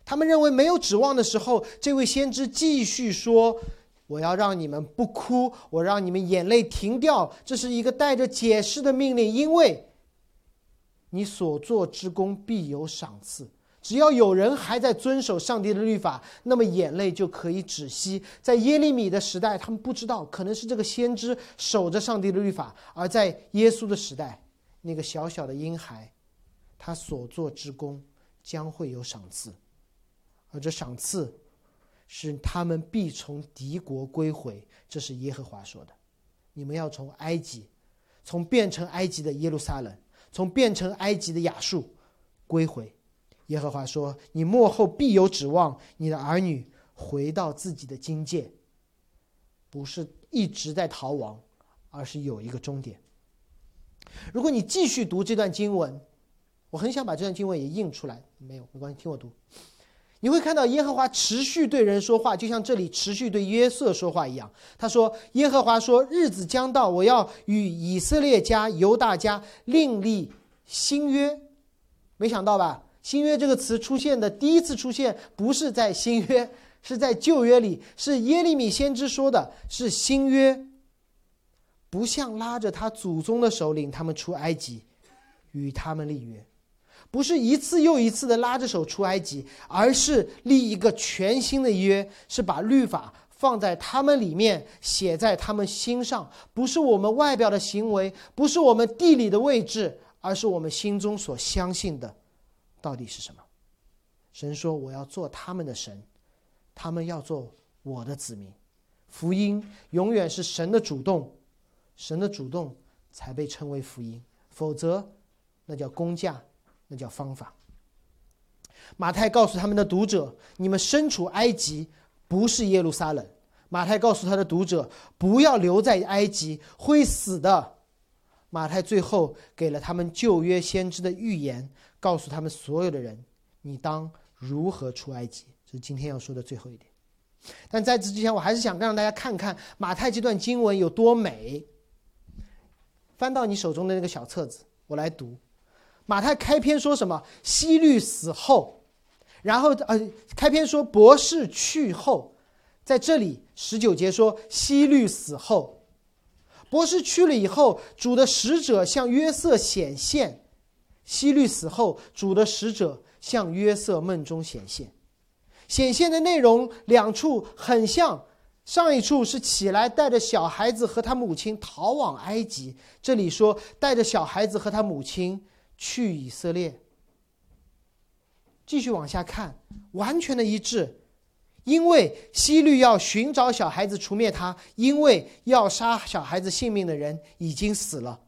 他们认为没有指望的时候，这位先知继续说：“我要让你们不哭，我让你们眼泪停掉。”这是一个带着解释的命令，因为。你所做之功必有赏赐。只要有人还在遵守上帝的律法，那么眼泪就可以止息。在耶利米的时代，他们不知道，可能是这个先知守着上帝的律法；而在耶稣的时代，那个小小的婴孩，他所做之功将会有赏赐，而这赏赐是他们必从敌国归回。这是耶和华说的：“你们要从埃及，从变成埃及的耶路撒冷。”从变成埃及的亚述归回，耶和华说：“你幕后必有指望，你的儿女回到自己的境界，不是一直在逃亡，而是有一个终点。”如果你继续读这段经文，我很想把这段经文也印出来，没有没关系，听我读。你会看到耶和华持续对人说话，就像这里持续对约瑟说话一样。他说：“耶和华说，日子将到，我要与以色列家、犹大家另立新约。”没想到吧？新约这个词出现的第一次出现，不是在新约，是在旧约里，是耶利米先知说的，是新约。不像拉着他祖宗的手领他们出埃及，与他们立约。不是一次又一次的拉着手出埃及，而是立一个全新的约，是把律法放在他们里面，写在他们心上。不是我们外表的行为，不是我们地理的位置，而是我们心中所相信的，到底是什么？神说：“我要做他们的神，他们要做我的子民。”福音永远是神的主动，神的主动才被称为福音，否则那叫工价。那叫方法。马太告诉他们的读者：“你们身处埃及，不是耶路撒冷。”马太告诉他的读者：“不要留在埃及，会死的。”马太最后给了他们旧约先知的预言，告诉他们所有的人：“你当如何出埃及？”这是今天要说的最后一点。但在此之前，我还是想让大家看看马太这段经文有多美。翻到你手中的那个小册子，我来读。马太开篇说什么？希律死后，然后呃，开篇说博士去后，在这里十九节说希律死后，博士去了以后，主的使者向约瑟显现，希律死后，主的使者向约瑟梦中显现，显现的内容两处很像。上一处是起来带着小孩子和他母亲逃往埃及，这里说带着小孩子和他母亲去以色列。继续往下看，完全的一致，因为希律要寻找小孩子除灭他，因为要杀小孩子性命的人已经死了。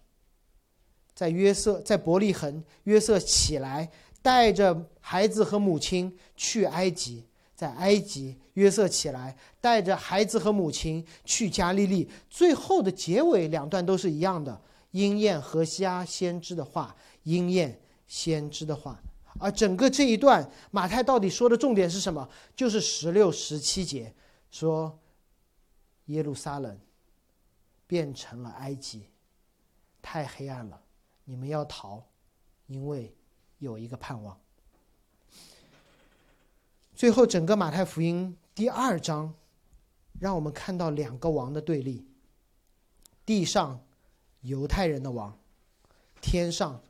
在约瑟在伯利恒，约瑟起来带着孩子和母亲去埃及，在埃及，约瑟起来带着孩子和母亲去加利利。最后的结尾两段都是一样的，应验何西阿先知的话，应验先知的话。而整个这一段，马太到底说的重点是什么？就是十六、十七节，说耶路撒冷变成了埃及，太黑暗了。你们要逃，因为有一个盼望。最后，整个马太福音第二章，让我们看到两个王的对立：地上犹太人的王，天上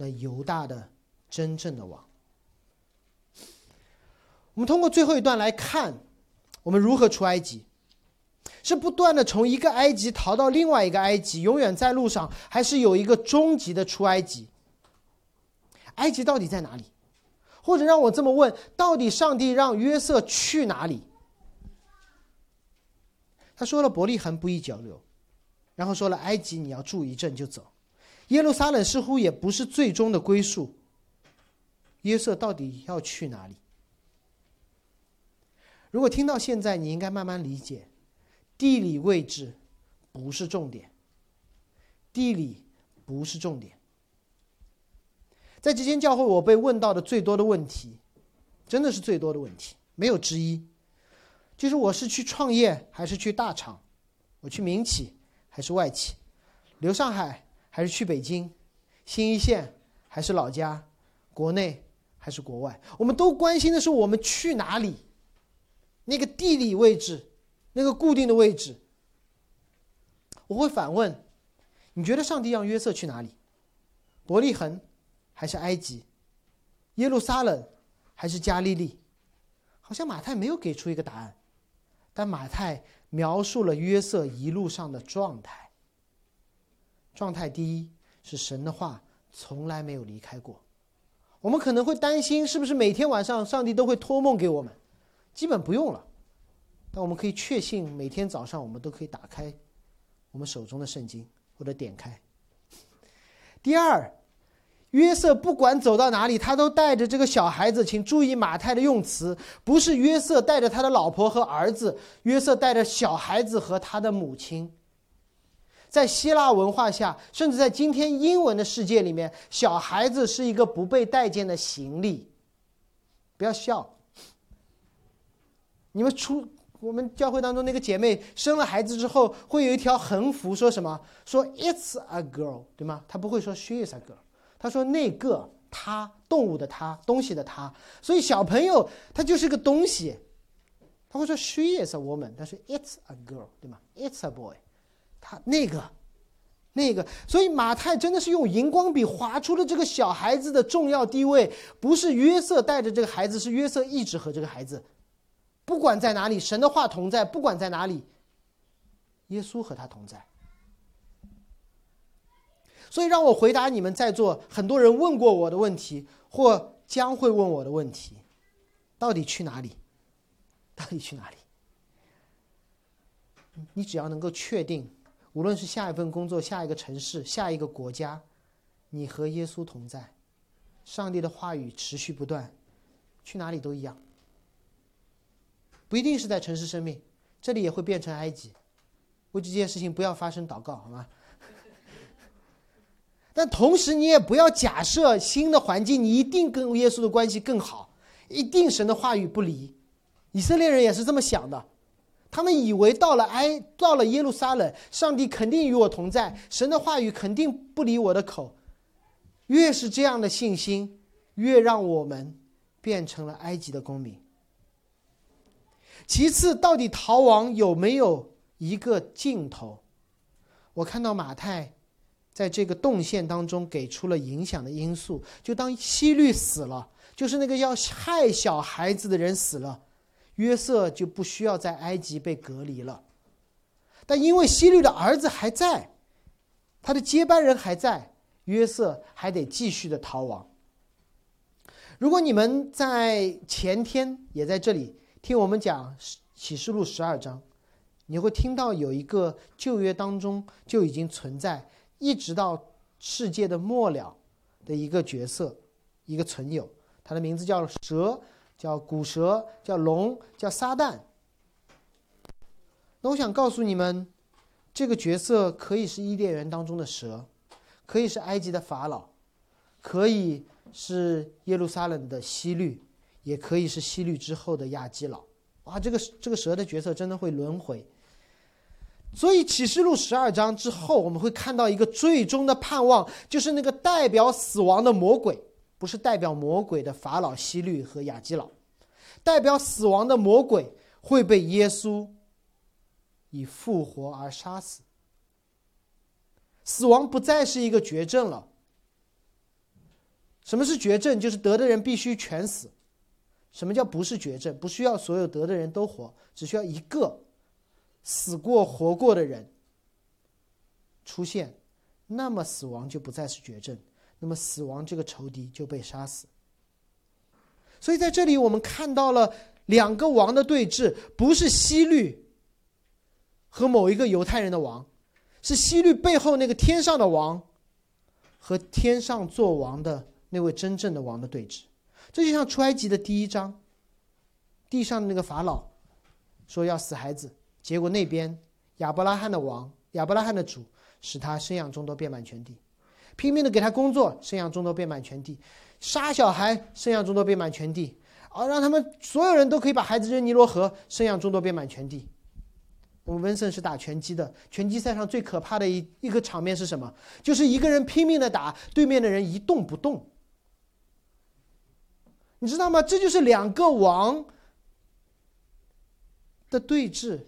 那犹大的真正的王。我们通过最后一段来看，我们如何出埃及。是不断的从一个埃及逃到另外一个埃及，永远在路上，还是有一个终极的出埃及？埃及到底在哪里？或者让我这么问：到底上帝让约瑟去哪里？他说了伯利恒不宜久留，然后说了埃及你要住一阵就走，耶路撒冷似乎也不是最终的归宿。约瑟到底要去哪里？如果听到现在，你应该慢慢理解。地理位置不是重点，地理不是重点。在这间教会，我被问到的最多的问题，真的是最多的问题，没有之一，就是我是去创业还是去大厂，我去民企还是外企，留上海还是去北京，新一线还是老家，国内还是国外，我们都关心的是我们去哪里，那个地理位置。那个固定的位置，我会反问：你觉得上帝让约瑟去哪里？伯利恒，还是埃及？耶路撒冷，还是加利利？好像马太没有给出一个答案，但马太描述了约瑟一路上的状态。状态第一是神的话从来没有离开过。我们可能会担心，是不是每天晚上上帝都会托梦给我们？基本不用了。但我们可以确信，每天早上我们都可以打开我们手中的圣经，或者点开。第二，约瑟不管走到哪里，他都带着这个小孩子。请注意马太的用词，不是约瑟带着他的老婆和儿子，约瑟带着小孩子和他的母亲。在希腊文化下，甚至在今天英文的世界里面，小孩子是一个不被待见的行李。不要笑，你们出。我们教会当中那个姐妹生了孩子之后，会有一条横幅，说什么？说 "It's a girl"，对吗？她不会说 "She is a girl"，她说那个她，动物的她，东西的她。所以小朋友他就是个东西，他会说 "She is a woman"，但是 "It's a girl"，对吗？"It's a boy"，他那个，那个。所以马太真的是用荧光笔划出了这个小孩子的重要地位，不是约瑟带着这个孩子，是约瑟一直和这个孩子。不管在哪里，神的话同在；不管在哪里，耶稣和他同在。所以，让我回答你们在座很多人问过我的问题，或将会问我的问题：到底去哪里？到底去哪里？你只要能够确定，无论是下一份工作、下一个城市、下一个国家，你和耶稣同在，上帝的话语持续不断，去哪里都一样。不一定是在城市生命，这里也会变成埃及。为这件事情不要发生祷告，好吗？但同时你也不要假设新的环境你一定跟耶稣的关系更好，一定神的话语不离。以色列人也是这么想的，他们以为到了埃到了耶路撒冷，上帝肯定与我同在，神的话语肯定不离我的口。越是这样的信心，越让我们变成了埃及的公民。其次，到底逃亡有没有一个尽头？我看到马太在这个动线当中给出了影响的因素。就当希律死了，就是那个要害小孩子的人死了，约瑟就不需要在埃及被隔离了。但因为希律的儿子还在，他的接班人还在，约瑟还得继续的逃亡。如果你们在前天也在这里听我们讲启示录十二章，你会听到有一个旧约当中就已经存在，一直到世界的末了的一个角色，一个存有，他的名字叫蛇，叫古蛇，叫龙，叫撒旦。那我想告诉你们，这个角色可以是伊甸园当中的蛇，可以是埃及的法老，可以是耶路撒冷的希律，也可以是希律之后的亚基老。哇，这个这个蛇的角色真的会轮回。所以启示录十二章之后，我们会看到一个最终的盼望，就是那个代表死亡的魔鬼，不是代表魔鬼的法老希律和亚基老，代表死亡的魔鬼会被耶稣。以复活而杀死，死亡不再是一个绝症了。什么是绝症？就是得的人必须全死。什么叫不是绝症？不需要所有得的人都活，只需要一个死过活过的人出现，那么死亡就不再是绝症，那么死亡这个仇敌就被杀死。所以在这里我们看到了两个王的对峙，不是西律。和某一个犹太人的王，是希律背后那个天上的王，和天上做王的那位真正的王的对峙。这就像出埃及的第一章，地上的那个法老说要死孩子，结果那边亚伯拉罕的王、亚伯拉罕的主使他生养众多，遍满全地，拼命的给他工作，生养众多，遍满全地，杀小孩，生养众多，遍满全地，啊，让他们所有人都可以把孩子扔尼罗河，生养众多，遍满全地。我们温森是打拳击的，拳击赛上最可怕的一一个场面是什么？就是一个人拼命的打，对面的人一动不动。你知道吗？这就是两个王的对峙，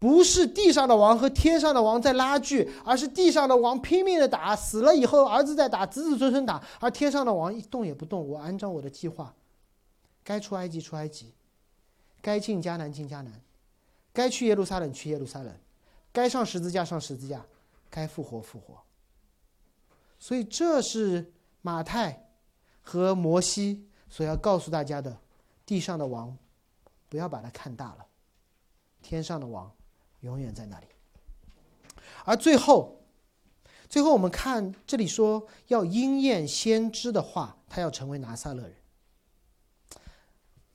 不是地上的王和天上的王在拉锯，而是地上的王拼命的打，死了以后儿子在打，子子孙孙打，而天上的王一动也不动。我按照我的计划，该出埃及出埃及，该进迦南进迦南。该去耶路撒冷去耶路撒冷，该上十字架上十字架，该复活复活。所以这是马太和摩西所要告诉大家的：地上的王，不要把它看大了，天上的王永远在那里。而最后，最后我们看这里说要应验先知的话，他要成为拿撒勒人。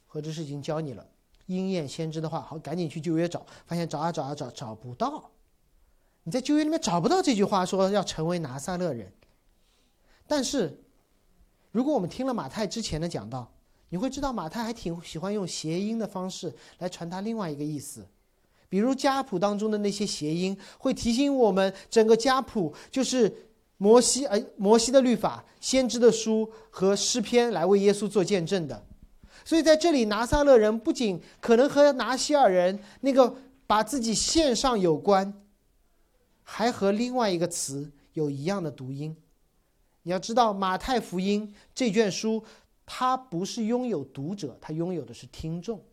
何知是已经教你了。应验先知的话，好，赶紧去旧约找，发现找啊找啊找，找不到。你在旧约里面找不到这句话，说要成为拿撒勒人。但是，如果我们听了马太之前的讲道，你会知道马太还挺喜欢用谐音的方式来传达另外一个意思。比如家谱当中的那些谐音，会提醒我们，整个家谱就是摩西，呃，摩西的律法、先知的书和诗篇来为耶稣做见证的。所以在这里，拿撒勒人不仅可能和拿西尔人那个把自己献上有关，还和另外一个词有一样的读音。你要知道，马太福音这卷书，它不是拥有读者，它拥有的是听众。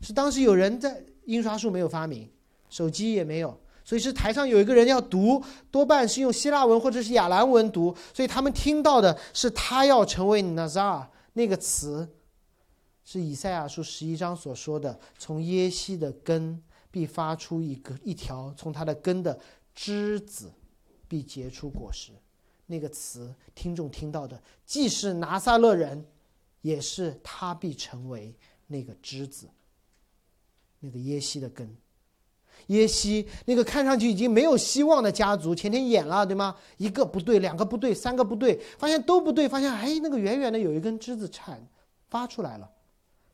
是当时有人在印刷术没有发明，手机也没有，所以是台上有一个人要读，多半是用希腊文或者是亚兰文读，所以他们听到的是他要成为 Nazar 那个词。是以赛亚书十一章所说的：“从耶西的根必发出一个一条，从他的根的枝子必结出果实。”那个词，听众听到的既是拿撒勒人，也是他必成为那个枝子，那个耶西的根。耶西那个看上去已经没有希望的家族，前天演了对吗？一个不对，两个不对，三个不对，发现都不对，发现哎，那个远远的有一根枝子产发出来了。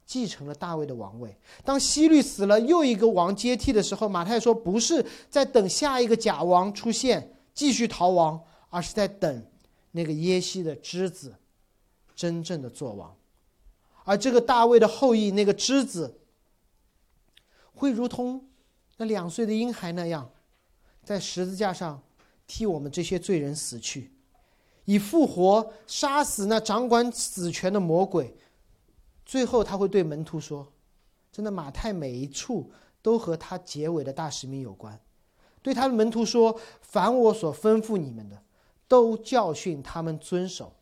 继承了大卫的王位。当希律死了，又一个王接替的时候，马太说不是在等下一个假王出现继续逃亡，而是在等那个耶西的之子真正的做王。而这个大卫的后裔，那个之子，会如同那两岁的婴孩那样，在十字架上替我们这些罪人死去，以复活杀死那掌管死权的魔鬼。最后他会对门徒说：“真的，马太每一处都和他结尾的大使命有关。”对他的门徒说：“凡我所吩咐你们的，都教训他们遵守。”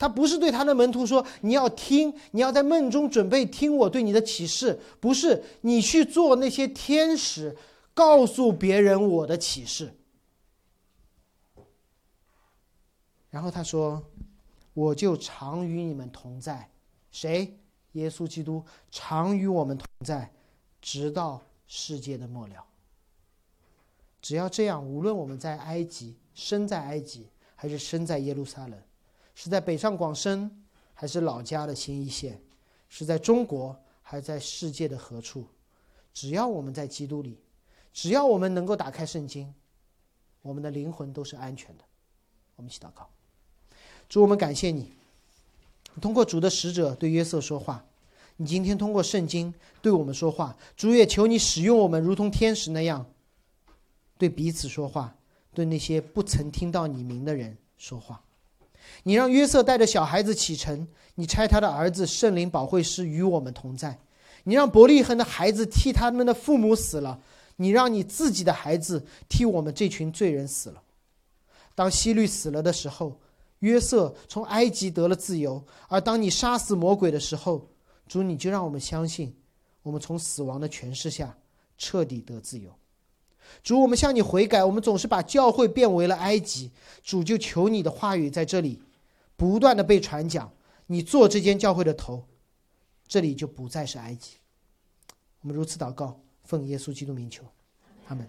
他不是对他的门徒说：“你要听，你要在梦中准备听我对你的启示。”不是你去做那些天使，告诉别人我的启示。然后他说：“我就常与你们同在。”谁？耶稣基督常与我们同在，直到世界的末了。只要这样，无论我们在埃及，生在埃及，还是生在耶路撒冷，是在北上广深，还是老家的新一线，是在中国，还是在世界的何处，只要我们在基督里，只要我们能够打开圣经，我们的灵魂都是安全的。我们一起祷告，主，我们感谢你，通过主的使者对约瑟说话，你今天通过圣经对我们说话，主也求你使用我们，如同天使那样。对彼此说话，对那些不曾听到你名的人说话。你让约瑟带着小孩子启程，你差他的儿子圣灵保惠师与我们同在。你让伯利恒的孩子替他们的父母死了，你让你自己的孩子替我们这群罪人死了。当希律死了的时候，约瑟从埃及得了自由；而当你杀死魔鬼的时候，主你就让我们相信，我们从死亡的权势下彻底得自由。主，我们向你悔改，我们总是把教会变为了埃及。主，就求你的话语在这里不断的被传讲。你做这间教会的头，这里就不再是埃及。我们如此祷告，奉耶稣基督名求，阿门。